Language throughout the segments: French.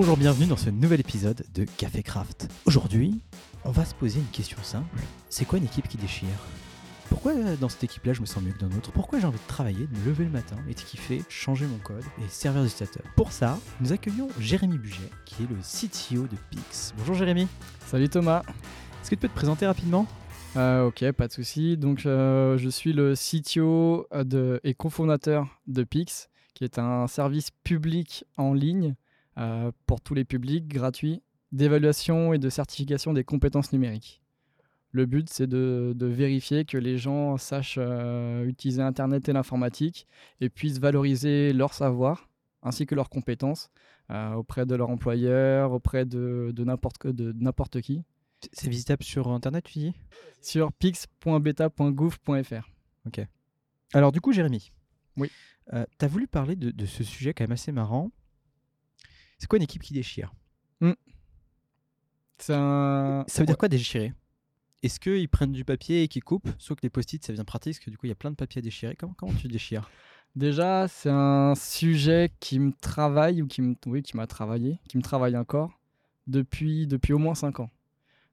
Bonjour, bienvenue dans ce nouvel épisode de Café Craft. Aujourd'hui, on va se poser une question simple. C'est quoi une équipe qui déchire? Pourquoi euh, dans cette équipe-là je me sens mieux que dans l'autre? Pourquoi j'ai envie de travailler, de me lever le matin et de kiffer, changer mon code et servir d'utilisateur? Pour ça, nous accueillons Jérémy Buget, qui est le CTO de Pix. Bonjour Jérémy. Salut Thomas. Est-ce que tu peux te présenter rapidement? Euh, ok, pas de souci. Donc, euh, je suis le CTO de, et cofondateur de Pix, qui est un service public en ligne euh, pour tous les publics, gratuit, d'évaluation et de certification des compétences numériques. Le but, c'est de, de vérifier que les gens sachent euh, utiliser Internet et l'informatique et puissent valoriser leur savoir ainsi que leurs compétences euh, auprès de leur employeur, auprès de, de n'importe qui, C'est visitable sur Internet, tu dis? Sur pix.beta.gouv.fr. Alors du coup, Jérémy. Oui. tu as voulu parler de, de ce sujet quand même assez marrant. C'est quoi une équipe qui déchire C'est un... Ça veut dire quoi déchirer? Est-ce qu'ils prennent du papier et qu'ils coupent? Sauf que les post-it, ça vient pratique, parce que du coup, il y a plein de papier à déchirer. Comment, comment tu déchires? Déjà, c'est un sujet qui me travaille, ou qui me... Oui, qui m'a travaillé, qui me travaille encore, depuis, depuis au moins 5 ans.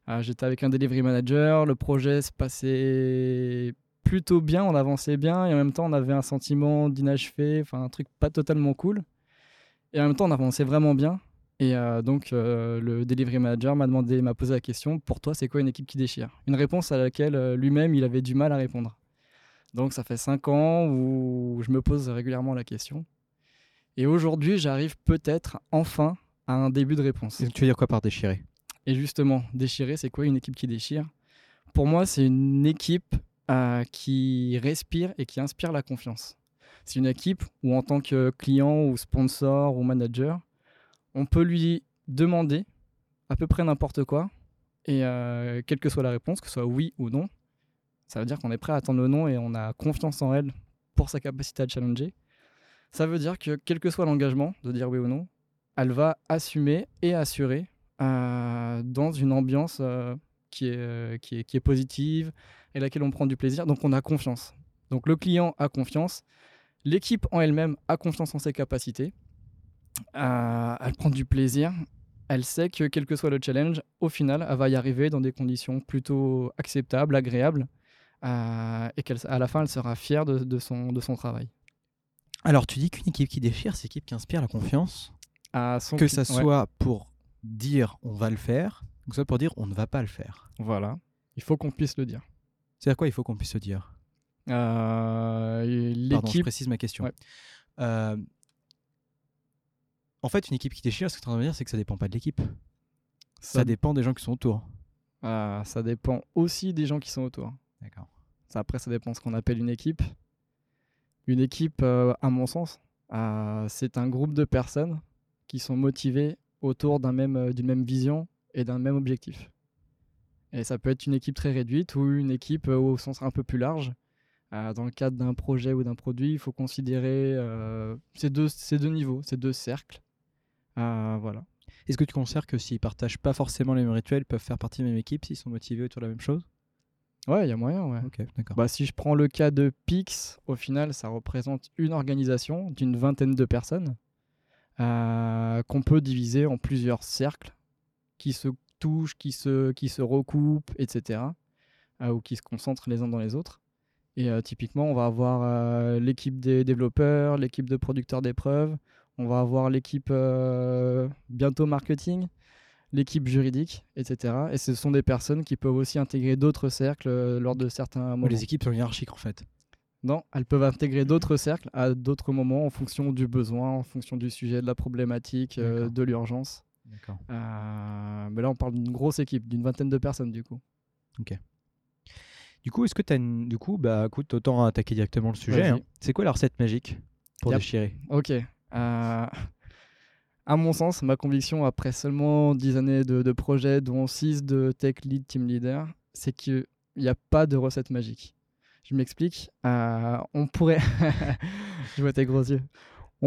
Euh, J'étais avec un delivery manager, le projet se passait plutôt bien, on avançait bien, et en même temps, on avait un sentiment d'inachevé, enfin un truc pas totalement cool. Et en même temps, on avançait vraiment bien. Et euh, donc, euh, le delivery manager m'a demandé, m'a posé la question pour toi, c'est quoi une équipe qui déchire? Une réponse à laquelle euh, lui-même, il avait du mal à répondre. Donc, ça fait cinq ans où je me pose régulièrement la question. Et aujourd'hui, j'arrive peut-être enfin à un début de réponse. Tu veux dire quoi par déchirer? Et justement, déchirer, c'est quoi une équipe qui déchire? Pour moi, c'est une équipe qui respire et qui inspire la confiance. C'est une équipe où, en tant que client ou sponsor ou manager, on peut lui demander à peu près n'importe quoi et euh, quelle que soit la réponse, que ce soit oui ou non, ça veut dire qu'on est prêt à attendre le non et on a confiance en elle pour sa capacité à challenger. Ça veut dire que quel que soit l'engagement de dire oui ou non, elle va assumer et assurer euh, dans une ambiance euh, qui, est, qui, est, qui est positive et laquelle on prend du plaisir. Donc on a confiance. Donc le client a confiance, l'équipe en elle-même a confiance en ses capacités, Euh, elle prend du plaisir, elle sait que quel que soit le challenge, au final, elle va y arriver dans des conditions plutôt acceptables, agréables, euh, et qu'à la fin, elle sera fière de, de son, de son travail. Alors, tu dis qu'une équipe qui déchire, c'est une équipe qui inspire la confiance. À son Que ça ouais, soit pour dire on va le faire, ou que ça soit pour dire on ne va pas le faire. voilà, il faut qu'on puisse le dire. C'est-à-dire quoi il faut qu'on puisse se dire? Pardon, je L'équipe, précise ma question. Ouais. Euh, en fait, une équipe qui déchire, ce que tu es en train de dire, c'est que ça dépend pas de l'équipe. Ça, ça, dépend des gens qui sont autour. euh, ça dépend aussi des gens qui sont autour. D'accord. Ça, après, ça dépend de ce qu'on appelle une équipe. Une équipe, euh, à mon sens, euh, c'est un groupe de personnes qui sont motivées autour d'un même, euh, d'une même vision et d'un même objectif. Et ça peut être une équipe très réduite ou une équipe euh, au sens un peu plus large. Euh, dans le cadre d'un projet ou d'un produit, il faut considérer euh, ces, deux, ces deux niveaux, ces deux cercles. Euh, voilà. Est-ce que tu considères que s'ils partagent pas forcément les mêmes rituels, ils peuvent faire partie de la même équipe s'ils sont motivés autour de la même chose? Ouais, il y a moyen, ouais. Bah, si je prends le cas de Pix, au final, ça représente une organisation d'une vingtaine de personnes euh, qu'on peut diviser en plusieurs cercles qui se touchent, qui se, qui se recoupent, etc. euh, ou qui se concentrent les uns dans les autres. Et euh, typiquement, on va avoir euh, l'équipe des développeurs, l'équipe de producteurs d'épreuves, on va avoir l'équipe euh, bientôt marketing, l'équipe juridique, etc. Et ce sont des personnes qui peuvent aussi intégrer d'autres cercles lors de certains moments. les équipes sont hiérarchiques en fait. Non, elles peuvent intégrer d'autres cercles à d'autres moments en fonction du besoin, en fonction du sujet, de la problématique, de l'urgence. D'accord. Mais là, on parle d'une grosse équipe, d'une vingtaine de personnes du coup. Du coup, est-ce que tu as une. Du coup, bah écoute, autant attaquer directement le sujet. Hein. C'est quoi la recette magique pour Yep. déchirer? Ok. Euh, à mon sens, ma conviction après seulement 10 années de, de projet, dont 6 de tech lead, team leader, c'est qu'il n'y a pas de recette magique. Je m'explique. Euh, on pourrait. Je vois tes gros yeux.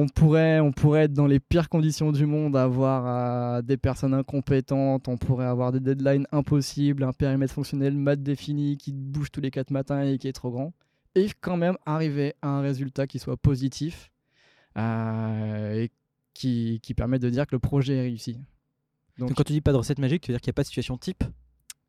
On pourrait, on pourrait être dans les pires conditions du monde, avoir euh, des personnes incompétentes, on pourrait avoir des deadlines impossibles, un périmètre fonctionnel mal défini qui bouge tous les 4 matins et qui est trop grand, et quand même arriver à un résultat qui soit positif euh, et qui, qui permet de dire que le projet est réussi. Donc, Donc, quand tu dis pas de recette magique, tu veux dire qu'il n'y a pas de situation type?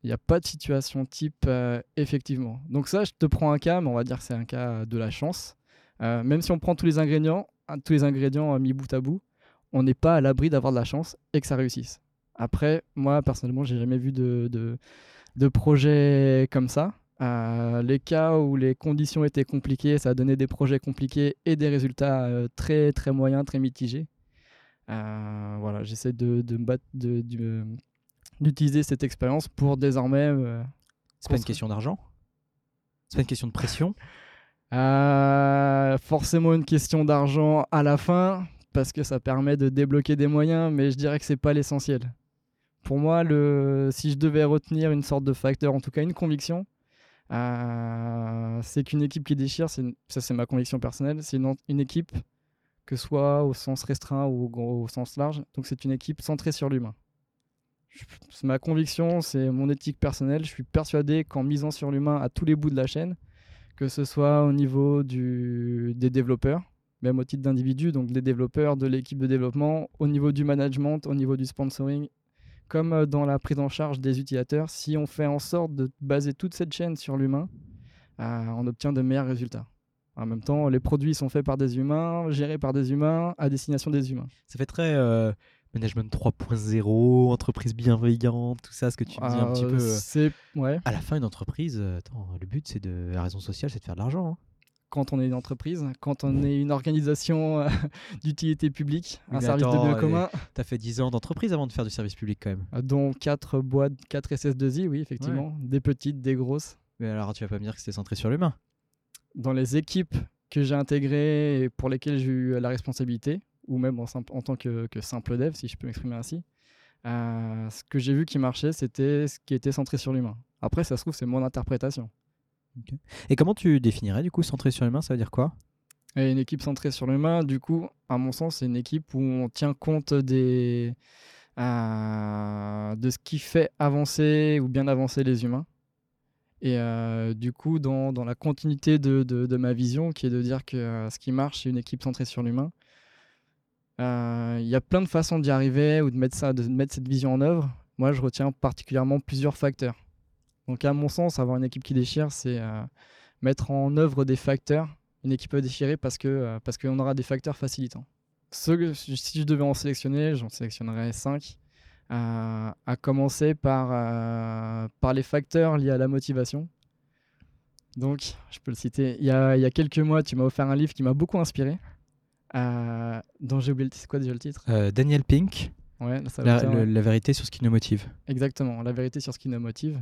Il n'y a pas de situation type, euh, effectivement. Donc ça, je te prends un cas, mais on va dire que c'est un cas de la chance. Euh, même si on prend tous les ingrédients, tous les ingrédients euh, mis bout à bout, on n'est pas à l'abri d'avoir de la chance et que ça réussisse. Après, moi, personnellement, j'ai jamais vu de, de, de projet comme ça. Euh, les cas où les conditions étaient compliquées, ça a donné des projets compliqués et des résultats euh, très très moyens, très mitigés. Euh, voilà, j'essaie de, de me battre, de- de- d'utiliser cette expérience pour désormais. C'est pas une question d'argent? C'est pas une question de pression? Euh, forcément une question d'argent à la fin parce que ça permet de débloquer des moyens, mais je dirais que c'est pas l'essentiel. Pour moi, si je devais retenir une sorte de facteur, en tout cas une conviction, euh, c'est qu'une équipe qui déchire, ça c'est ma conviction personnelle, c'est une, équipe que soit au sens restreint ou au, au sens large, donc c'est une équipe centrée sur l'humain. C'est ma conviction, c'est mon éthique personnelle. Je suis persuadé qu'en misant sur l'humain à tous les bouts de la chaîne, que ce soit au niveau des développeurs, même au titre d'individus, donc des développeurs, de l'équipe de développement, au niveau du management, au niveau du sponsoring, comme euh, dans la prise en charge des utilisateurs, si on fait en sorte de baser toute cette chaîne sur l'humain, euh, on obtient de meilleurs résultats. En même temps, les produits sont faits par des humains, gérés par des humains, à destination des humains. Ça fait très euh, management 3.0, entreprise bienveillante, tout ça, ce que tu me dis un petit Euh, peu. euh. C'est ouais. À la fin, une entreprise, euh, attends, le but, c'est de. La raison sociale, c'est de faire de l'argent. hein. quand on est une entreprise, quand on est une organisation euh, d'utilité publique, Oui, un service attends, de bien commun, T'as fait 10 ans d'entreprise avant de faire du service public quand même. dont quatre boîtes, 4 SS2I, oui, effectivement, des petites, des grosses. Mais alors, tu vas pas me dire que c'était centré sur l'humain. Dans les équipes que j'ai intégrées et pour lesquelles j'ai eu la responsabilité, ou même en, simple- en tant que, que simple dev, si je peux m'exprimer ainsi, euh, ce que j'ai vu qui marchait, c'était ce qui était centré sur l'humain. Après, ça se trouve, c'est mon interprétation. Et comment tu définirais du coup centré sur l'humain Ça veut dire quoi? Et une équipe centrée sur l'humain, du coup, à mon sens, c'est une équipe où on tient compte des, euh, de ce qui fait avancer ou bien avancer les humains. Et euh, du coup, dans, dans la continuité de, de- de ma vision, qui est de dire que euh, ce qui marche, c'est une équipe centrée sur l'humain, il y a plein de façons d'y arriver ou de mettre, ça, de mettre cette vision en œuvre. Moi, je retiens particulièrement plusieurs facteurs. Donc, à mon sens, avoir une équipe qui déchire, c'est euh, mettre en œuvre des facteurs. Une équipe peut déchirer parce que euh, parce qu'on aura des facteurs facilitants. Si je devais en sélectionner, j'en sélectionnerais 5. à commencer par, euh, par les facteurs liés à la motivation. Donc, je peux le citer. Il y a, il y a quelques mois, tu m'as offert un livre qui m'a beaucoup inspiré. Euh, dont j'ai oublié le titre. C'est quoi déjà le titre? Euh, Daniel Pink, Ouais, ça la, va bien, le- ouais. la vérité sur ce qui nous motive. Exactement, la vérité sur ce qui nous motive.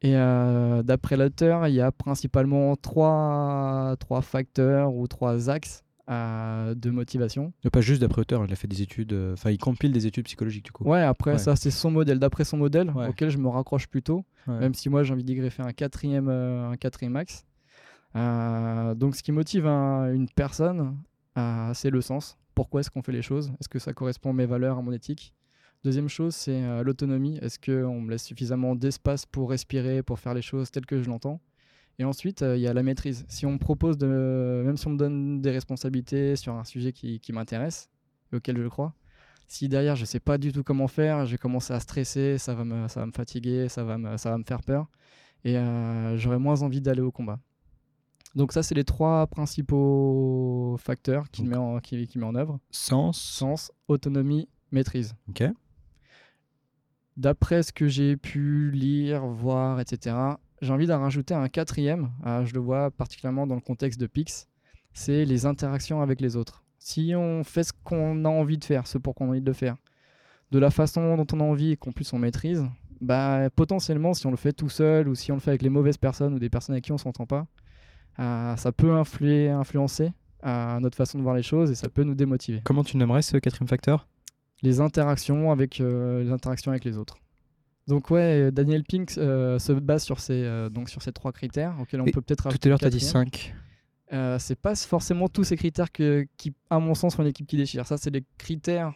Et euh, d'après l'auteur, il y a principalement trois, trois facteurs ou trois axes de motivation. Non, Pas juste d'après auteur, il a fait des études, enfin il compile des études psychologiques du coup. Ouais, après Ouais. ça c'est son modèle, d'après son modèle Ouais. auquel je me raccroche plutôt, même si moi j'ai envie d'y greffer un quatrième, un quatrième axe. Euh, donc ce qui motive un- une personne, euh, c'est le sens. Pourquoi est-ce qu'on fait les choses? Est-ce que ça correspond à mes valeurs, à mon éthique? Deuxième chose, c'est euh, l'autonomie. Est-ce qu'on me laisse suffisamment d'espace pour respirer, pour faire les choses telles que je l'entends? Et ensuite, euh, il y a la maîtrise. Si on me propose même si on me donne des responsabilités sur un sujet qui, qui m'intéresse, auquel je crois, si derrière je sais pas du tout comment faire, je vais commencer à stresser, ça va me, fatiguer, ça va me, ça va me faire peur, et j'aurai moins envie d'aller au combat. Donc ça, c'est les trois principaux facteurs qui, Donc- met en, qui, qui met en œuvre. Sens. Sens, autonomie, maîtrise. Ok. D'après ce que j'ai pu lire, voir, etc., j'ai envie d'en rajouter un quatrième. euh, je le vois particulièrement dans le contexte de Pix. C'est les interactions avec les autres. Si on fait ce qu'on a envie de faire, ce pour qu'on a envie de le faire, de la façon dont on a envie et qu'en plus on maîtrise, bah, potentiellement, si on le fait tout seul ou si on le fait avec les mauvaises personnes ou des personnes avec qui on s'entend pas, ça peut influer, influencer euh, notre façon de voir les choses et ça peut nous démotiver Comment tu nommerais ce quatrième facteur? Les interactions avec euh, les interactions avec les autres. Donc ouais, Daniel Pink euh, se base sur ces euh, donc sur ces trois critères auxquels on Et peut peut-être Tout à l'heure, tu as dit quatrième. 5. Euh, c'est pas forcément tous ces critères que, qui, à mon sens, sont une équipe qui déchire. Ça, c'est des critères,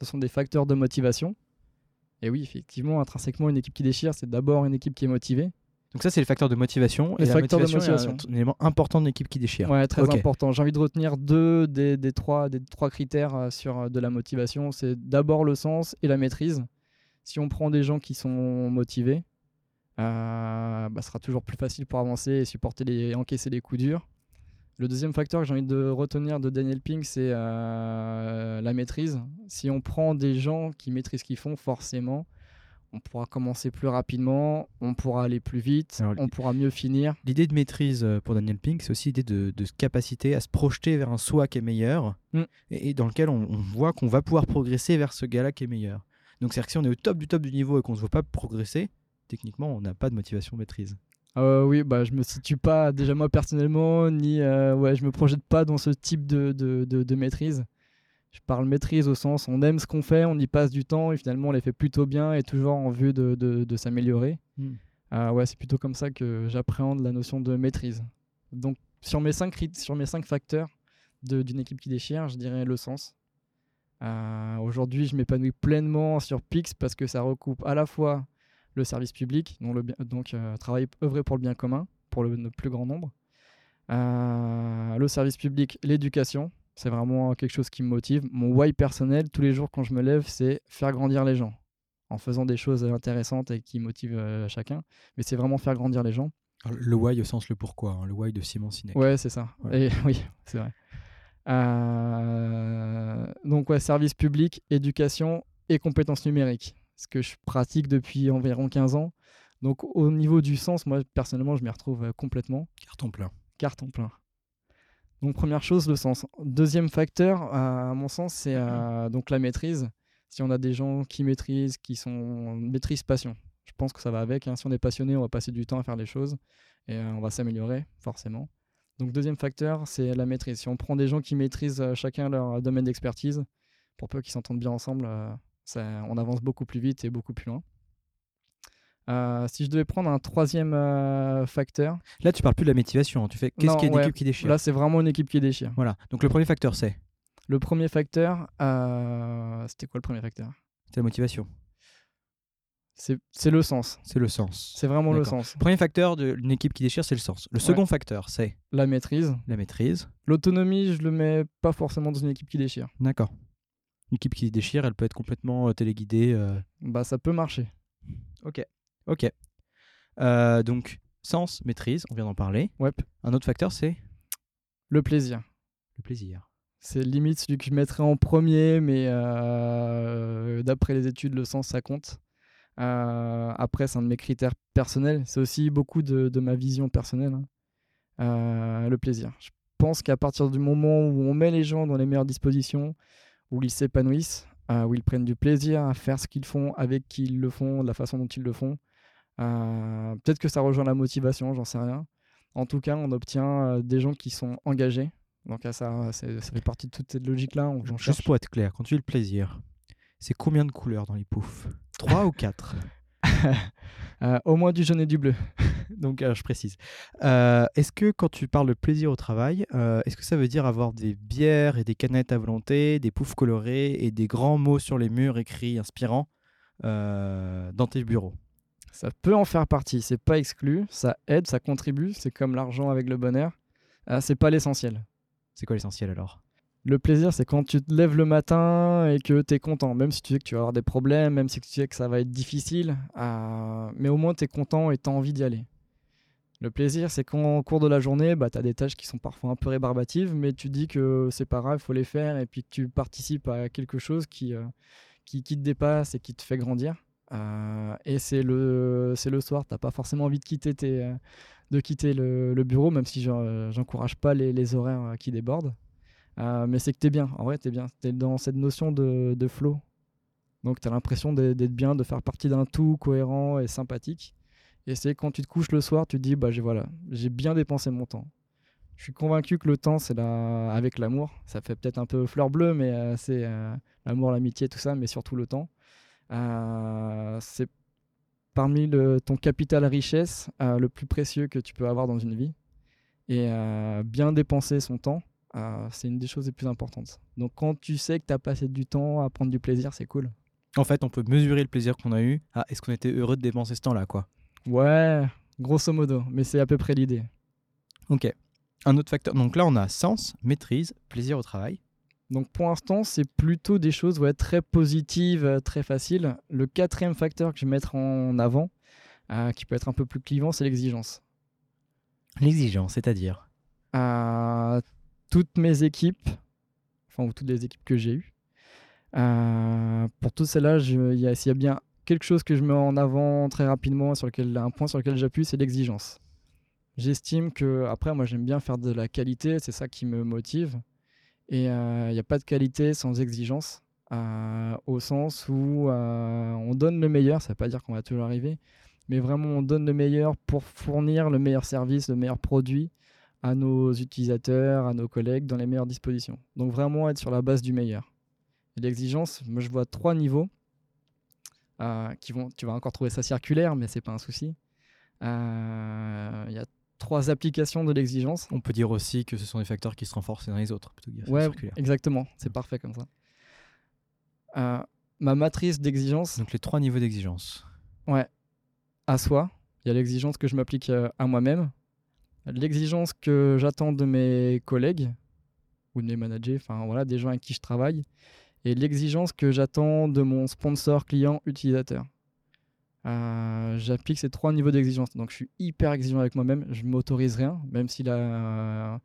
ce sont des facteurs de motivation. Et oui, effectivement, intrinsèquement, une équipe qui déchire, c'est d'abord une équipe qui est motivée. Donc ça, c'est le facteur de motivation. Les et la facteurs de motivation, est un- élément important d'une équipe qui déchire. Ouais, très important. J'ai envie de retenir deux des, des trois, des trois critères euh, sur euh, de la motivation. C'est d'abord le sens et la maîtrise. Si on prend des gens qui sont motivés, euh, bah, ce sera toujours plus facile pour avancer et supporter les, encaisser les coups durs. Le deuxième facteur que j'ai envie de retenir de Daniel Pink, c'est euh, la maîtrise. Si on prend des gens qui maîtrisent ce qu'ils font, forcément, on pourra commencer plus rapidement, on pourra aller plus vite, Alors, on pourra mieux finir. L'idée de maîtrise euh, pour Daniel Pink, c'est aussi l'idée de, de capacité à se projeter vers un soi qui est meilleur Mm. et, et dans lequel on, on voit qu'on va pouvoir progresser vers ce gars-là qui est meilleur. Donc c'est-à-dire que si on est au top du top du niveau et qu'on ne se voit pas progresser, techniquement, on n'a pas de motivation maîtrise. Euh, oui, bah, je me situe pas déjà moi personnellement, ni euh, ouais, je me projette pas dans ce type de, de, de- de maîtrise. Je parle maîtrise au sens on aime ce qu'on fait, on y passe du temps et finalement on les fait plutôt bien et toujours en vue de, de- de s'améliorer. Hmm. Euh, ouais, c'est plutôt comme ça que j'appréhende la notion de maîtrise. Donc sur mes cinq, sur mes cinq facteurs d'une équipe qui déchire, je dirais le sens. Euh, Aujourd'hui, je m'épanouis pleinement sur Pix parce que ça recoupe à la fois le service public, donc, le bien- donc euh, travailler, œuvrer pour le bien commun, pour le, le plus grand nombre. Euh, le service public, l'éducation, c'est vraiment quelque chose qui me motive. Mon why personnel, tous les jours quand je me lève, c'est faire grandir les gens en faisant des choses intéressantes et qui motivent euh, chacun. Mais c'est vraiment faire grandir les gens. Alors, Le why au sens le pourquoi, hein, le why de Simon Sinek. Ouais, c'est ça. Ouais. Et, oui, c'est vrai. Euh, donc, ouais, service public, éducation et compétences numériques. Ce que je pratique depuis environ 15 ans. Donc, au niveau du sens, moi, personnellement, je m'y retrouve euh, complètement. Carton plein. Carton plein. Donc, première chose, le sens. Deuxième facteur, à mon sens, c'est euh, donc la maîtrise. Si on a des gens qui maîtrisent, qui sont maîtrise passion, je pense que ça va avec. hein. Si on est passionné, on va passer du temps à faire les choses et euh, on va s'améliorer, forcément. Donc, deuxième facteur, c'est la maîtrise. Si on prend des gens qui maîtrisent euh, chacun leur domaine d'expertise, pour peu qu'ils s'entendent bien ensemble, ça- on avance beaucoup plus vite et beaucoup plus loin. Euh, si je devais prendre un troisième euh, facteur, Là, tu parles plus de la motivation. hein, Tu fais qu'est-ce Non, qu'il y a une ouais. équipe qui déchire? Là c'est vraiment une équipe qui déchire. Voilà. Donc le premier facteur, c'est? Le premier facteur, euh, c'était quoi le premier facteur? C'est la motivation. C'est le sens. C'est le sens. C'est vraiment le sens. Le premier facteur d'une équipe qui déchire, c'est le sens. Le second facteur, c'est? La maîtrise. la maîtrise. L'autonomie, je le mets pas forcément dans une équipe qui déchire. D'accord. Une équipe qui déchire, elle peut être complètement téléguidée. Bah ça peut marcher. Ok. Ok. Euh, donc, sens, maîtrise, on vient d'en parler. Ouais. Un autre facteur, c'est Le plaisir. le plaisir. C'est limite celui que je mettrais en premier, mais euh, d'après les études, le sens, ça compte. Euh, après, c'est un de mes critères personnels. C'est aussi beaucoup de, de ma vision personnelle. hein. Euh, le plaisir. Je pense qu'à partir du moment où on met les gens dans les meilleures dispositions, où ils s'épanouissent, euh, où ils prennent du plaisir à faire ce qu'ils font, avec qui ils le font, de la façon dont ils le font, euh, peut-être que ça rejoint la motivation, j'en sais rien. En tout cas, on obtient euh, des gens qui sont engagés. Donc à ça, fait partie de toute cette logique-là. Juste cherche. pour être clair, quand tu dis le plaisir, c'est combien de couleurs dans les poufs? Trois ou quatre? Euh, au moins du jaune et du bleu. Donc, euh, je précise. Euh, est-ce que quand tu parles de plaisir au travail, est-ce que ça veut dire avoir des bières et des canettes à volonté, des poufs colorés et des grands mots sur les murs écrits inspirants dans tes bureaux? Ça peut en faire partie. C'est pas exclu. Ça aide, ça contribue. C'est comme l'argent avec le bonheur. Euh, c'est pas l'essentiel. C'est quoi l'essentiel alors? Le plaisir, c'est quand tu te lèves le matin et que tu es content, même si tu sais que tu vas avoir des problèmes, même si tu sais que ça va être difficile, euh, mais au moins tu es content et tu as envie d'y aller. Le plaisir, c'est quand au cours de la journée, bah, tu as des tâches qui sont parfois un peu rébarbatives, mais tu dis que c'est pas grave, il faut les faire, et puis que tu participes à quelque chose qui, euh, qui, qui te dépasse et qui te fait grandir. Euh, et c'est le, c'est le soir, tu n'as pas forcément envie de quitter, euh, de quitter le, bureau, même si j'en- j'encourage pas les, horaires euh, qui débordent. Euh, mais c'est que t'es bien, en vrai t'es bien, t'es dans cette notion de, de flow. Donc t'as l'impression d'être bien, de faire partie d'un tout cohérent et sympathique. Et c'est quand tu te couches le soir, tu te dis bah j'ai voilà, j'ai bien dépensé mon temps. Je suis convaincu que le temps c'est la... avec l'amour, ça fait peut-être un peu fleur bleue, mais euh, c'est euh, l'amour, l'amitié, tout ça, mais surtout le temps. Euh, c'est parmi le, ton capital richesse euh, le plus précieux que tu peux avoir dans une vie. Et euh, bien dépenser son temps, c'est une des choses les plus importantes. Donc quand tu sais que tu as passé du temps à prendre du plaisir, c'est cool. En fait, on peut mesurer le plaisir qu'on a eu. Ah, est-ce qu'on était heureux de dépenser ce temps-là, quoi Ouais, Grosso modo, mais c'est à peu près l'idée. Ok. Un autre facteur. Donc là, on a sens, maîtrise, plaisir au travail. Donc pour l'instant, c'est plutôt des choses ouais, très positives, euh, très faciles. Le quatrième facteur que je vais mettre en avant, euh, qui peut être un peu plus clivant, c'est l'exigence. L'exigence, c'est-à-dire? À toutes mes équipes, enfin ou toutes les équipes que j'ai eues, euh, pour tout cela, s'il y, a bien quelque chose que je mets en avant très rapidement, sur lequel, un point sur lequel j'appuie, c'est l'exigence. J'estime que, après, moi j'aime bien faire de la qualité, c'est ça qui me motive. Et il euh, n'y a pas de qualité sans exigence, euh, au sens où euh, on donne le meilleur, ça ne veut pas dire qu'on va toujours arriver, mais vraiment on donne le meilleur pour fournir le meilleur service, le meilleur produit à nos utilisateurs, à nos collègues dans les meilleures dispositions. Donc vraiment être sur la base du meilleur. L'exigence, moi je vois trois niveaux. qui vont, tu vas encore trouver ça circulaire, mais c'est pas un souci. Il y a trois applications de l'exigence. On peut dire aussi que ce sont des facteurs qui se renforcent les uns les autres. Plutôt que ouais, exactement. C'est parfait comme ça. Euh, ma matrice d'exigence. Donc les trois niveaux d'exigence. Ouais. À soi. Il y a l'exigence que je m'applique euh, à moi-même. L'exigence que j'attends de mes collègues ou de mes managers, enfin voilà, des gens avec qui je travaille. Et l'exigence que j'attends de mon sponsor, client, utilisateur. Euh, j'applique ces trois niveaux d'exigence. Donc je suis hyper exigeant avec moi-même, je m'autorise rien, même si euh,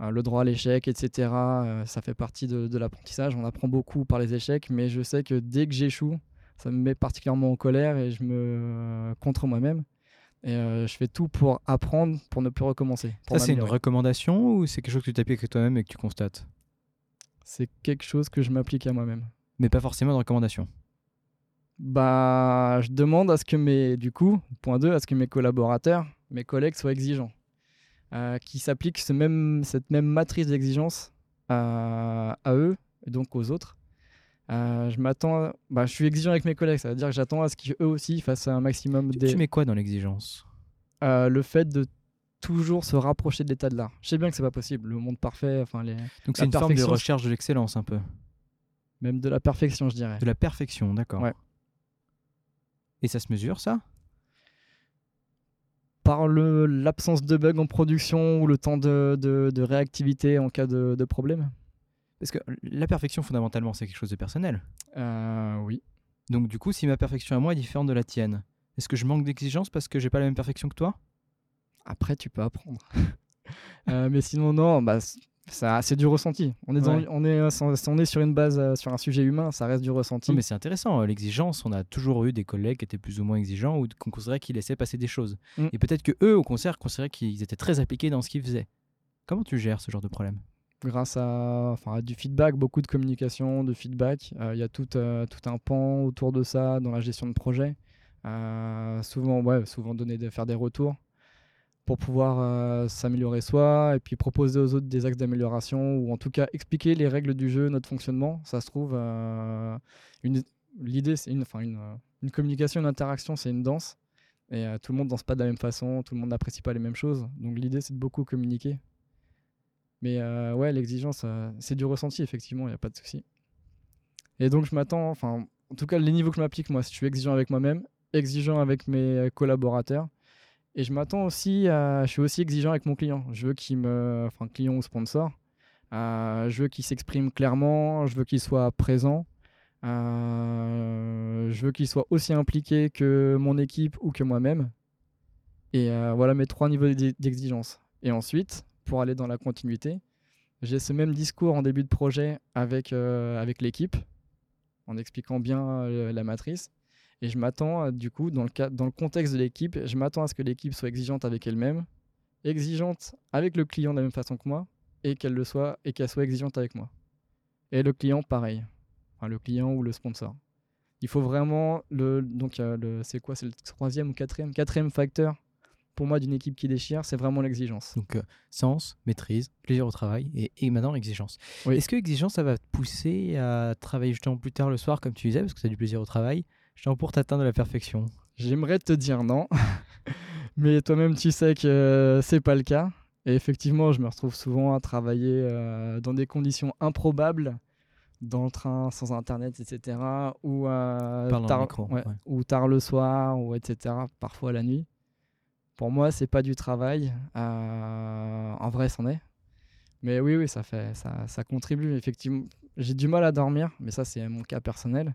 le droit à l'échec, etc., euh, ça fait partie de, l'apprentissage. On apprend beaucoup par les échecs, mais je sais que dès que j'échoue, ça me met particulièrement en colère et je me contre moi-même. Et je fais tout pour apprendre, pour ne plus recommencer. Ça, c'est une recommandation ou c'est quelque chose que tu t'appliques à toi-même et que tu constates? C'est quelque chose que je m'applique à moi-même. Mais pas forcément de recommandation bah, je demande à ce que mes, du coup, point 2, à ce que mes collaborateurs, mes collègues soient exigeants, euh, qui s'appliquent ce même, cette même matrice d'exigence à, à, eux et donc aux autres. Euh, je m'attends, bah, je suis exigeant avec mes collègues, ça veut dire que j'attends à ce qu'eux aussi fassent un maximum de. Tu mets quoi dans l'exigence? Euh, Le fait de toujours se rapprocher de l'état de l'art. Je sais bien que c'est pas possible, le monde parfait, enfin les. Donc c'est une forme de recherche de l'excellence un peu. Même de la perfection, je dirais. De la perfection, d'accord. Ouais. Et ça se mesure, ça? Par l'absence de bugs en production ou le temps de, de, réactivité en cas de, de, problème? Parce que la perfection, fondamentalement, c'est quelque chose de personnel. Euh, oui. Donc, du coup, si ma perfection à moi est différente de la tienne, est-ce que je manque d'exigence parce que j'ai pas la même perfection que toi? Après, tu peux apprendre. Euh, mais sinon, non, bah, c'est du ressenti. On est, on, est, on est sur une base, euh, sur un sujet humain, ça reste du ressenti. mais c'est intéressant, euh, l'exigence. On a toujours eu des collègues qui étaient plus ou moins exigeants ou qu'on considérait qu'ils laissaient passer des choses. Mm. Et peut-être que eux, au concert, considéraient qu'ils étaient très appliqués dans ce qu'ils faisaient. Comment tu gères ce genre de problème? Grâce à, enfin, du feedback, beaucoup de communication, de feedback. Euh, il y a tout, tout un pan autour de ça dans la gestion de projet. souvent, ouais, souvent donner, de faire des retours pour pouvoir euh, s'améliorer soi et puis proposer aux autres des axes d'amélioration ou en tout cas expliquer les règles du jeu, notre fonctionnement. Ça se trouve, euh, l'idée c'est une, une, euh, une, communication, une interaction, c'est une danse et tout le monde danse pas de la même façon, tout le monde n'apprécie pas les mêmes choses. Donc l'idée c'est de beaucoup communiquer. Mais ouais, l'exigence, c'est du ressenti effectivement, il n'y a pas de souci. Et donc je m'attends, enfin en tout cas les niveaux que je m'applique moi, je suis exigeant avec moi-même, exigeant avec mes collaborateurs et je m'attends aussi je suis aussi exigeant avec mon client. Je veux qu'il me, enfin client ou sponsor, euh, je veux qu'il s'exprime clairement, je veux qu'il soit présent, euh, je veux qu'il soit aussi impliqué que mon équipe ou que moi-même. Et euh, voilà mes trois niveaux d'exigence. Et ensuite, pour aller dans la continuité, j'ai ce même discours en début de projet avec, avec l'équipe, en expliquant bien la matrice. Et je m'attends, du coup, dans le, dans le contexte de l'équipe, je m'attends à ce que l'équipe soit exigeante avec elle-même, exigeante avec le client de la même façon que moi, et qu'elle le soit, et qu'elle soit exigeante avec moi. Et le client, pareil. Enfin, le client ou le sponsor. Il faut vraiment le. Donc, le, c'est quoi C'est le troisième ou quatrième Quatrième facteur pour moi d'une équipe qui déchire, c'est vraiment l'exigence. Donc, euh, sens, maîtrise, plaisir au travail et, et maintenant exigence. Est-ce que exigence, ça va te pousser à travailler justement plus tard le soir, comme tu disais, parce que tu as du plaisir au travail je pour t'atteindre la perfection. J'aimerais te dire non, mais toi-même tu sais que c'est pas le cas. Et effectivement, je me retrouve souvent à travailler euh, dans des conditions improbables, dans le train, sans internet, etc. Ou, euh, tard, ou tard le soir, ou etc. Parfois la nuit. Pour moi, c'est pas du travail. Euh, en vrai, c'en est. Mais oui, oui, ça fait, ça, ça contribue effectivement. J'ai du mal à dormir, mais ça, c'est mon cas personnel.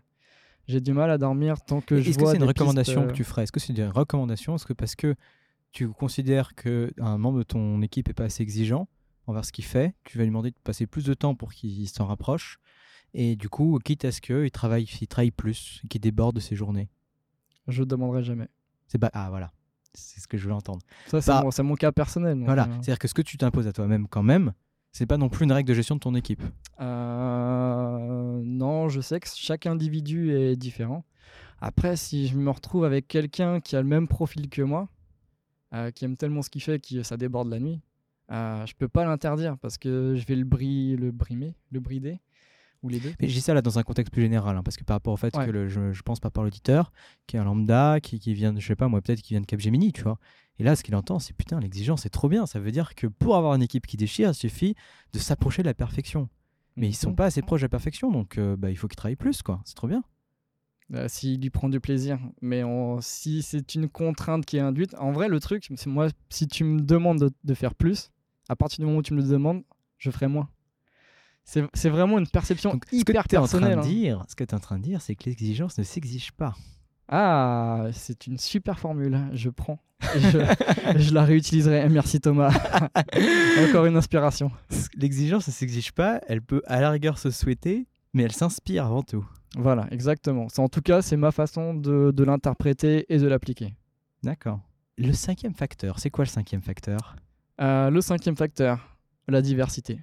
J'ai du mal à dormir tant que je Est-ce que vois c'est une recommandation pistes, que tu ferais? Est-ce que c'est une recommandation? Est-ce que parce que tu considères qu'un membre de ton équipe est pas assez exigeant envers ce qu'il fait, tu vas lui demander de passer plus de temps pour qu'il s'en rapproche? Et du coup, quitte à ce qu'il travaille, il travaille plus, qu'il déborde de ses journées? je ne demanderai jamais. C'est pas ah voilà, c'est ce que je veux entendre. Ça, c'est Bah, mon, cas personnel. Voilà, euh, c'est-à-dire que ce que tu t'imposes à toi-même quand même, c'est pas non plus une règle de gestion de ton équipe. Euh, non, je sais que chaque individu est différent. Après, si je me retrouve avec quelqu'un qui a le même profil que moi, euh, qui aime tellement ce qu'il fait que ça déborde la nuit, euh, je peux pas l'interdire parce que je vais le, le brimer, le brider, ou les deux. Mais dis ça là dans un contexte plus général, hein, parce que par rapport au fait Ouais. que le- je, je pense par rapport à l'auditeur, qui est un lambda, qui, qui vient, de, je sais pas moi, peut-être qui vient de Capgemini, tu vois. Et là, ce qu'il entend, c'est putain, l'exigence, c'est trop bien. Ça veut dire que pour avoir une équipe qui déchire, il suffit de s'approcher de la perfection. Mais ils sont Mhm. pas assez proches de la perfection, donc euh, bah, il faut qu'ils travaillent plus, quoi. C'est trop bien. Euh, S'il lui prend du plaisir. Mais on- si c'est une contrainte qui est induite, en vrai, le truc, c'est moi, si tu me demandes de, de faire plus, à partir du moment où tu me le demandes, je ferai moins. C'est vraiment une perception Donc, ce que hyper es en train personnelle. de hein. dire, ce que tu es en train de dire, c'est que l'exigence ne s'exige pas. Ah, c'est une super formule, je prends. Et je, je la réutiliserai. Merci Thomas. Encore une inspiration. L'exigence ne s'exige pas, elle peut à la rigueur se souhaiter, mais elle s'inspire avant tout. Voilà, exactement. En tout cas, c'est ma façon de, de l'interpréter et de l'appliquer. D'accord. Le cinquième facteur, c'est quoi le cinquième facteur? Euh, le cinquième facteur, la diversité.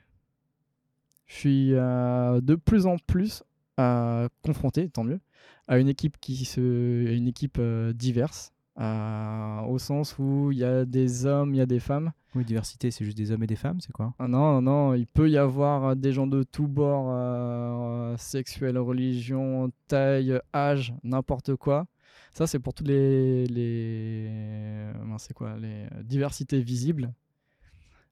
Je suis euh, de plus en plus euh, confronté, tant mieux, à une équipe qui se, une équipe euh, diverse, au sens où il y a des hommes, il y a des femmes. Oui, diversité, c'est juste des hommes et des femmes, c'est quoi? Ah non, non, il peut y avoir des gens de tous bords, sexuels, religion, taille, âge, n'importe quoi. Ça, c'est pour toutes les, les, c'est quoi, les diversités visibles.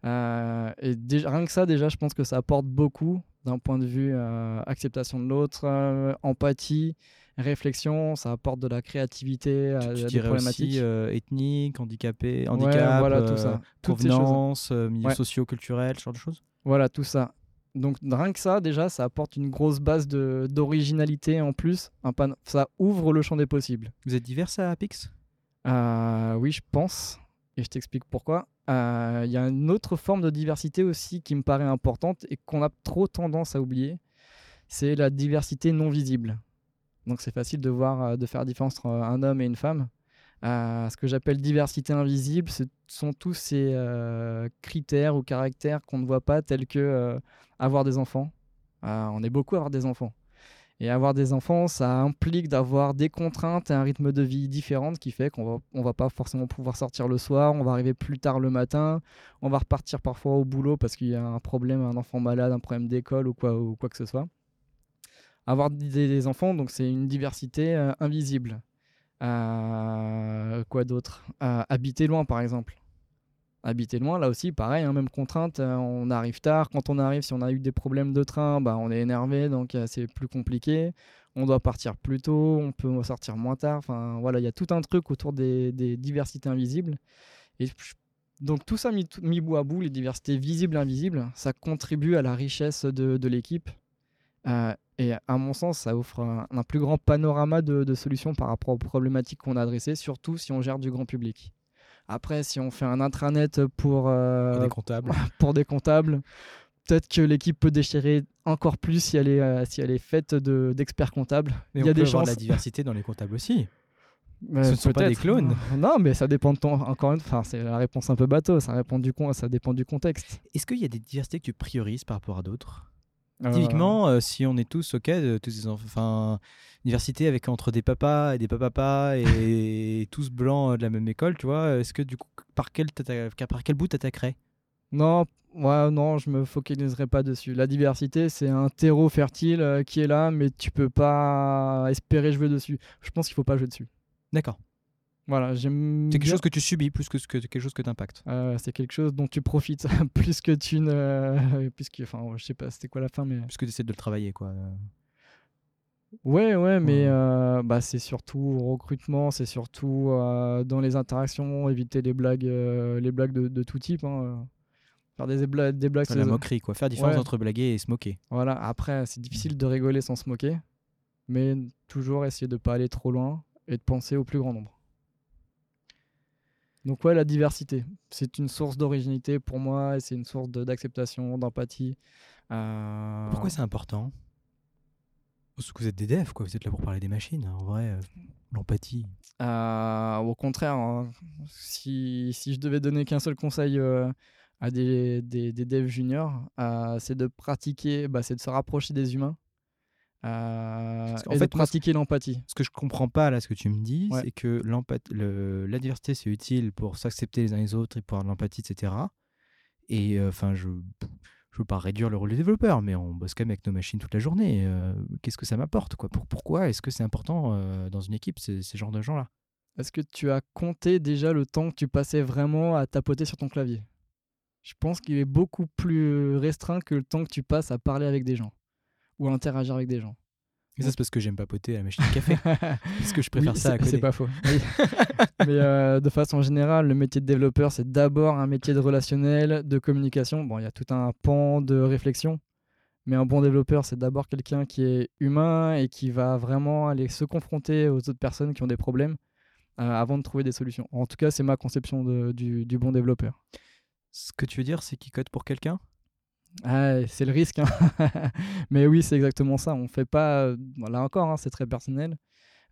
Euh, et déjà, rien que ça, déjà, je pense que ça apporte beaucoup d'un point de vue euh, acceptation de l'autre, euh, empathie, réflexion. Ça apporte de la créativité à, Tu, à des problématiques. aussi ethnique, handicapé, Ouais, handicap, voilà, tout ça. Provenance, milieux Ouais. sociaux, culturels, ce genre de choses? Voilà, tout ça. Donc rien que ça, déjà, ça apporte une grosse base d'originalité en plus. Un pan- ça ouvre le champ des possibles. Vous êtes divers à Apix Euh, oui, je pense. Et je t'explique pourquoi. Euh, Il y a une autre forme de diversité aussi qui me paraît importante et qu'on a trop tendance à oublier. C'est la diversité non visible. Donc c'est facile de voir, euh, de faire la différence entre un homme et une femme. Euh, ce que j'appelle diversité invisible, ce sont tous ces euh, critères ou caractères qu'on ne voit pas, tels que euh, avoir des enfants. Euh, on est beaucoup à avoir des enfants. Et avoir des enfants, ça implique d'avoir des contraintes et un rythme de vie différent, ce qui fait qu'on va, on va pas forcément pouvoir sortir le soir, on va arriver plus tard le matin, on va repartir parfois au boulot parce qu'il y a un problème, un enfant malade, un problème d'école ou quoi, ou quoi que ce soit. Avoir des, des enfants, donc c'est une diversité euh, invisible. Euh, quoi d'autre? Euh, Habiter loin, par exemple. Habiter loin, là aussi, pareil, hein, même contrainte. euh, on arrive tard. Quand on arrive, si on a eu des problèmes de train, bah, on est énervé, donc euh, c'est plus compliqué. On doit partir plus tôt, on peut sortir moins tard. Enfin, voilà, il y a tout un truc autour des, diversités invisibles. Et donc tout ça mis, bout à bout, les diversités visibles invisibles, ça contribue à la richesse de, l'équipe. Euh, et à mon sens, ça offre un, un plus grand panorama de, de solutions par rapport aux problématiques qu'on a adressées, surtout si on gère du grand public. Après, si on fait un intranet pour, euh, des comptables pour des comptables, peut-être que l'équipe peut déchirer encore plus si elle est, euh, si elle est faite de- d'experts comptables. Mais Il on y a peut des avoir chances. de la diversité dans les comptables aussi. Ce ne sont pas des clones. Non, mais ça dépend de ton. Encore une fois, c'est la réponse un peu bateau. Ça, répond du con... ça dépend du contexte. Est-ce qu'il y a des diversités que tu priorises par rapport à d'autres? Typiquement, euh, si on est tous OK, de tous enfin, diversité avec entre des papas et des papas et tous blancs euh, de la même école, tu vois, est-ce que du coup, par quel, par quel bout t'attaquerais? Non, ouais, non, je me focaliserai pas dessus. La diversité, c'est un terreau fertile euh, qui est là, mais tu peux pas espérer jouer dessus. Je pense qu'il faut pas jouer dessus. D'accord. Voilà, j'aime. C'est quelque bien- chose que tu subis plus que, ce que quelque chose que t'impactes. Euh, c'est quelque chose dont tu profites plus que tu ne. Puisque, enfin, je sais pas, c'était quoi la fin, mais. Puisque tu essaies de le travailler, quoi. Ouais, ouais, mais Ouais. euh, bah, c'est surtout au recrutement, c'est surtout euh, dans les interactions, éviter les blagues, euh, les blagues de, de tout type. hein, euh. Faire des, bla- des blagues, Enfin, la moquerie, quoi. Faire différence Ouais. entre blaguer et se moquer. Voilà, après, c'est difficile de rigoler sans se moquer, mais toujours essayer de pas aller trop loin et de penser au plus grand nombre. Donc ouais, la diversité, c'est une source d'originalité pour moi et c'est une source de- d'acceptation, d'empathie. Euh, Pourquoi c'est important? Parce que vous êtes des devs, quoi. Vous êtes là pour parler des machines. En vrai, euh, l'empathie. Euh, au contraire, hein, si, si je devais donner qu'un seul conseil à des, des, des devs juniors, c'est de pratiquer, bah, c'est de se rapprocher des humains euh, qu'en et fait, de pratiquer l'empathie. Ce que je comprends pas là, ce que tu me dis, Ouais. c'est que l'empath- le- la diversité c'est utile pour s'accepter les uns les autres et pour avoir de l'empathie, etc. Et euh, enfin, je je veux pas réduire le rôle des développeurs, mais on bosse quand même avec nos machines toute la journée. euh, Qu'est-ce que ça m'apporte quoi? Pour- Pourquoi est-ce que c'est important euh, dans une équipe ces, ces genres de gens là Est-ce que tu as compté déjà le temps que tu passais vraiment à tapoter sur ton clavier? Je pense qu'il est beaucoup plus restreint que le temps que tu passes à parler avec des gens ou à interagir avec des gens. Et ça c'est parce que j'aime papoter à la machine à café, parce que je préfère Oui, ça c'est- pas faux. Oui. Mais euh, de façon générale, le métier de développeur, c'est d'abord un métier de relationnel, de communication. Bon, il y a tout un pan de réflexion. Mais un bon développeur, c'est d'abord quelqu'un qui est humain et qui va vraiment aller se confronter aux autres personnes qui ont des problèmes euh, avant de trouver des solutions. En tout cas, c'est ma conception de- du, du bon développeur. Ce que tu veux dire, c'est qu'il code pour quelqu'un? Ah, c'est le risque. hein. Mais oui, c'est exactement ça. On fait pas. euh, là encore, hein, c'est très personnel.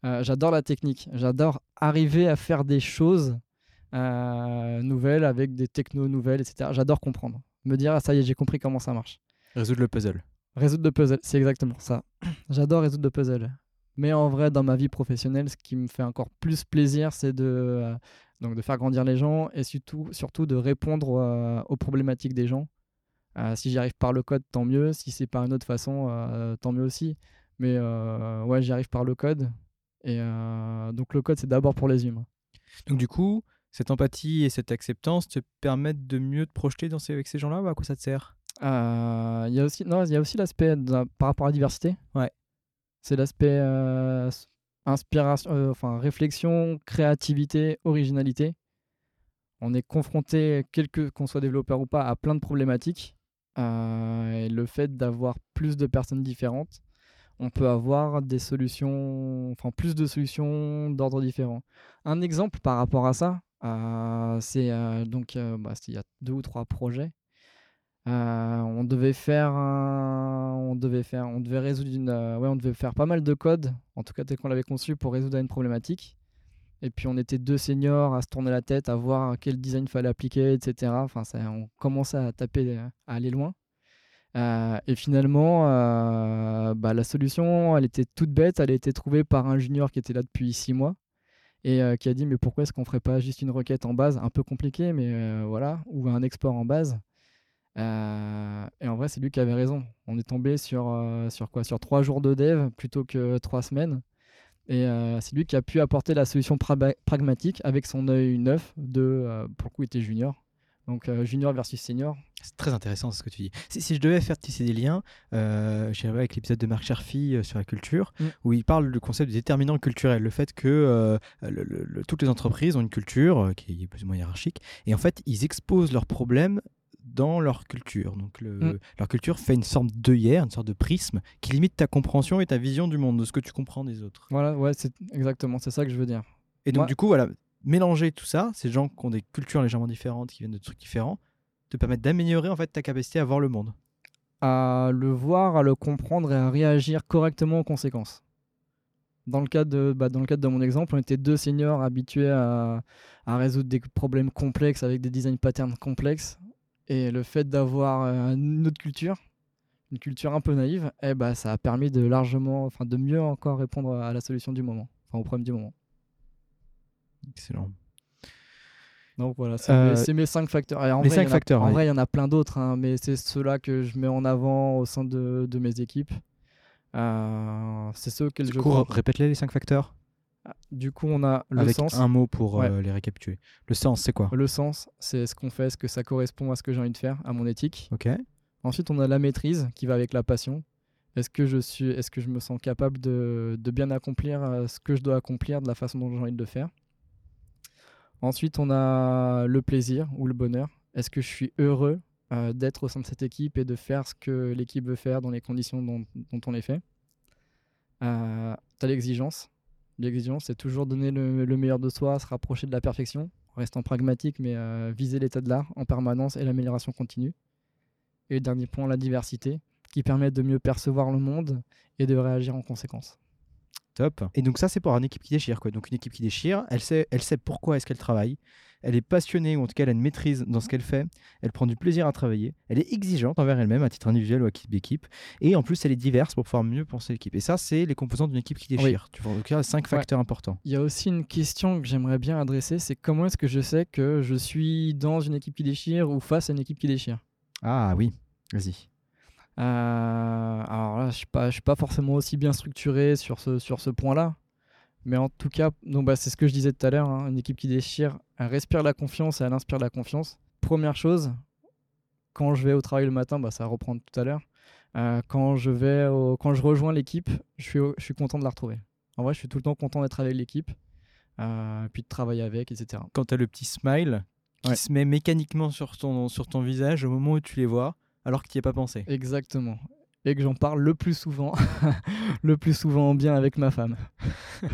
Euh, J'adore la technique. J'adore arriver à faire des choses euh, nouvelles avec des technos nouvelles, etc. J'adore comprendre. Me dire, ah, ça y est, j'ai compris comment ça marche. Résoudre le puzzle. Résoudre de puzzle, c'est exactement ça. J'adore résoudre de puzzle. Mais en vrai, dans ma vie professionnelle, ce qui me fait encore plus plaisir, c'est de, euh, donc de faire grandir les gens et surtout, surtout de répondre aux problématiques des gens. Euh, si j'y arrive par le code, tant mieux. Si c'est par une autre façon, euh, tant mieux aussi. Mais euh, ouais, j'y arrive par le code. Et donc le code, c'est d'abord pour les humains. Donc du coup, cette empathie et cette acceptance te permettent de mieux te projeter dans ces, avec ces gens-là ou à quoi ça te sert? Il y a aussi, non, y a aussi l'aspect par rapport à la diversité. Ouais. C'est l'aspect inspiration, enfin réflexion, créativité, originalité. On est confronté, quel que qu'on soit développeur ou pas, à plein de problématiques. Euh, et le fait d'avoir plus de personnes différentes, on peut avoir des solutions, enfin plus de solutions d'ordre différent. Un exemple par rapport à ça, euh, c'est euh, donc bah, il y a deux ou trois projets. On devait faire on devait faire on devait résoudre ouais on devait faire pas mal de code en tout cas tel qu'on l'avait conçu pour résoudre une problématique et puis on était deux seniors à se tourner la tête à voir quel design fallait appliquer etc enfin on commençait à taper euh, à aller loin. Euh, et finalement euh, bah, la solution elle était toute bête. Elle a été trouvée par un junior qui était là depuis six mois et qui a dit mais pourquoi est-ce qu'on ferait pas juste une requête en base? Un peu compliquée mais voilà ou un export en base. Et en vrai, c'est lui qui avait raison. On est tombé sur quoi? Sur trois jours de dev plutôt que trois semaines. Et euh, c'est lui qui a pu apporter la solution pragmatique avec son œil neuf de, euh, pour le coup, il était junior. Donc euh, junior versus senior. C'est très intéressant ce que tu dis. Si, si je devais faire tisser des liens, euh, j'irais avec l'épisode de Marc Cherfi euh, sur la culture, Mm. où il parle du concept de déterminant culturel, le fait que le- le- le- toutes les entreprises ont une culture qui est plus ou moins hiérarchique, et en fait, ils exposent leurs problèmes dans leur culture. Donc le- Mm. leur culture fait une sorte d'œillère, une sorte de prisme, qui limite ta compréhension et ta vision du monde, de ce que tu comprends des autres. Voilà, ouais, c'est exactement, c'est ça que je veux dire. Et donc du coup, voilà, mélanger tout ça, ces gens qui ont des cultures légèrement différentes, qui viennent de trucs différents, te permettent d'améliorer en fait ta capacité à voir le monde. À le voir, à le comprendre et à réagir correctement aux conséquences. Dans le cadre de, bah, dans le cadre de mon exemple, on était deux seniors habitués à, à résoudre des problèmes complexes avec des design patterns complexes. Et le fait d'avoir euh, une autre culture, une culture un peu naïve, eh bah, ça a permis de largement, enfin de mieux encore répondre à la solution du moment, enfin au problème du moment. Excellent. Donc voilà, c'est Euh, mes, mes cinq facteurs. Et en les vrai, cinq il y en a- facteurs, En vrai, il y en a plein d'autres, hein, mais c'est ceux-là que je mets en avant au sein de, de mes équipes. Euh, c'est ceux que je coup, crois. répète-les les cinq facteurs. Du coup, on a le avec sens. un mot pour Ouais. euh, les récapituler. Le sens, c'est quoi? Le sens, c'est ce qu'on fait, est-ce que ça correspond à ce que j'ai envie de faire, à mon éthique. Ok. Ensuite, on a la maîtrise qui va avec la passion. Est-ce que, je suis, est-ce que je me sens capable de, de bien accomplir euh, ce que je dois accomplir de la façon dont j'ai envie de le faire? Ensuite, on a le plaisir ou le bonheur. Est-ce que je suis heureux euh, d'être au sein de cette équipe et de faire ce que l'équipe veut faire dans les conditions dont, dont on les fait? Euh, Tu as l'exigence. L'exigence, c'est toujours donner le, le meilleur de soi, se rapprocher de la perfection, en restant pragmatique, mais euh, viser l'état de l'art en permanence et l'amélioration continue. Et le dernier point, la diversité, qui permet de mieux percevoir le monde et de réagir en conséquence. Top. Et donc ça, c'est pour une équipe qui déchire. Quoi. Donc une équipe qui déchire, elle sait, elle sait pourquoi est-ce qu'elle travaille. Elle est passionnée, ou en tout cas, elle a une maîtrise dans ce qu'elle fait. Elle prend du plaisir à travailler. Elle est exigeante envers elle-même, à titre individuel ou à titre d'équipe. Et en plus, elle est diverse pour pouvoir mieux penser l'équipe. Et ça, c'est les composants d'une équipe qui déchire. Tu vois, en tout cas, cinq Ouais. facteurs importants. Il y a aussi une question que j'aimerais bien adresser, c'est comment est-ce que je sais que je suis dans une équipe qui déchire ou face à une équipe qui déchire? Ah oui, vas-y. Euh, alors là, je suis pas, je suis pas forcément aussi bien structuré sur ce, sur ce point-là. Mais en tout cas, donc bah, c'est ce que je disais tout à l'heure, hein, une équipe qui déchire, elle respire la confiance et elle inspire la confiance. Première chose, quand je vais au travail le matin, bah, ça va reprendre tout à l'heure. euh, quand, je vais au- quand je rejoins l'équipe, je suis, je suis content de la retrouver. En vrai, je suis tout le temps content d'être avec l'équipe, euh, puis de travailler avec, etc. Quand tu as le petit smile qui Ouais. se met mécaniquement sur ton, sur ton visage au moment où tu les vois, alors que tu n'y as pas pensé. Exactement. Et que j'en parle le plus souvent, le plus souvent en bien avec ma femme.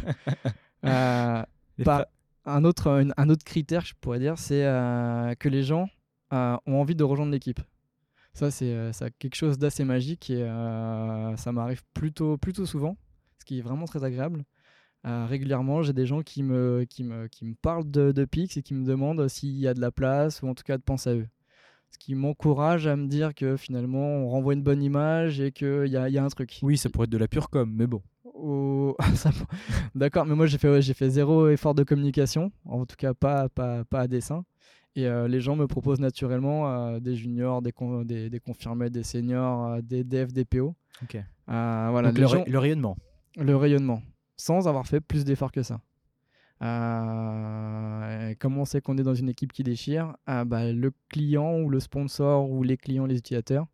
Euh, pas- un, autre, un, un autre critère, je pourrais dire, c'est euh, que les gens euh, ont envie de rejoindre l'équipe. Ça, c'est quelque chose d'assez magique et ça m'arrive plutôt, plutôt souvent, ce qui est vraiment très agréable. Régulièrement, j'ai des gens qui me, qui me, qui me parlent de, de Pix et qui me demandent s'il y a de la place ou en tout cas de penser à eux. Ce qui m'encourage à me dire que finalement on renvoie une bonne image et qu'il y a, y a un truc. Oui, ça pourrait être de la pure com, mais bon. Ça- D'accord, mais moi j'ai fait, ouais, j'ai fait zéro effort de communication, en tout cas pas, pas, pas à dessein. Et euh, les gens me proposent naturellement euh, des juniors, des, con- des, des confirmés, des seniors, euh, des devs, des PO. Ok. Euh, voilà, Donc les le, gens- ra- le rayonnement. le rayonnement, sans avoir fait plus d'efforts que ça. Euh, comment on sait qu'on est dans une équipe qui déchire? Ah, bah, Le client ou le sponsor ou les clients, les utilisateurs,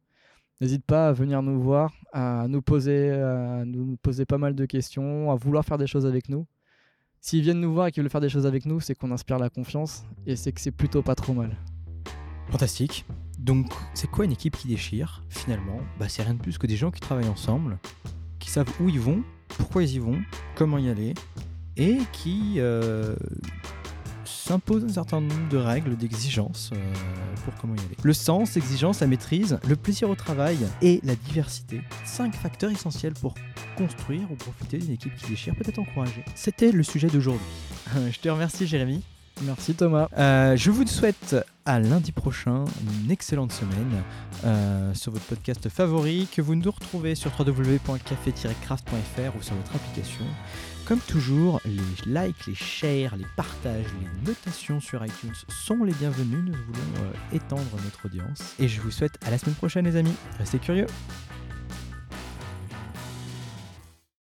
n'hésite pas à venir nous voir, à nous poser, à nous poser pas mal de questions, à vouloir faire des choses avec nous. S'ils viennent nous voir et qu'ils veulent faire des choses avec nous, c'est qu'on inspire la confiance et c'est que c'est plutôt pas trop mal. Fantastique. Donc, c'est quoi une équipe qui déchire Finalement, bah, c'est rien de plus que des gens qui travaillent ensemble, qui savent où ils vont, pourquoi ils y vont, comment y aller, et qui euh, s'imposent un certain nombre de règles, d'exigences euh, pour comment y aller. Le sens, l'exigence, la maîtrise, le plaisir au travail et la diversité. Cinq facteurs essentiels pour construire ou profiter d'une équipe qui déchire, peut-être encourager. C'était le sujet d'aujourd'hui. Je te remercie, Jérémy. Merci Thomas. Euh, je vous souhaite à lundi prochain une excellente semaine euh, sur votre podcast favori que vous nous retrouvez sur www.café-craft.fr ou sur votre application. Comme toujours, les likes, les shares, les partages, les notations sur iTunes sont les bienvenus. Nous voulons euh, étendre notre audience. Et je vous souhaite à la semaine prochaine les amis. Restez curieux.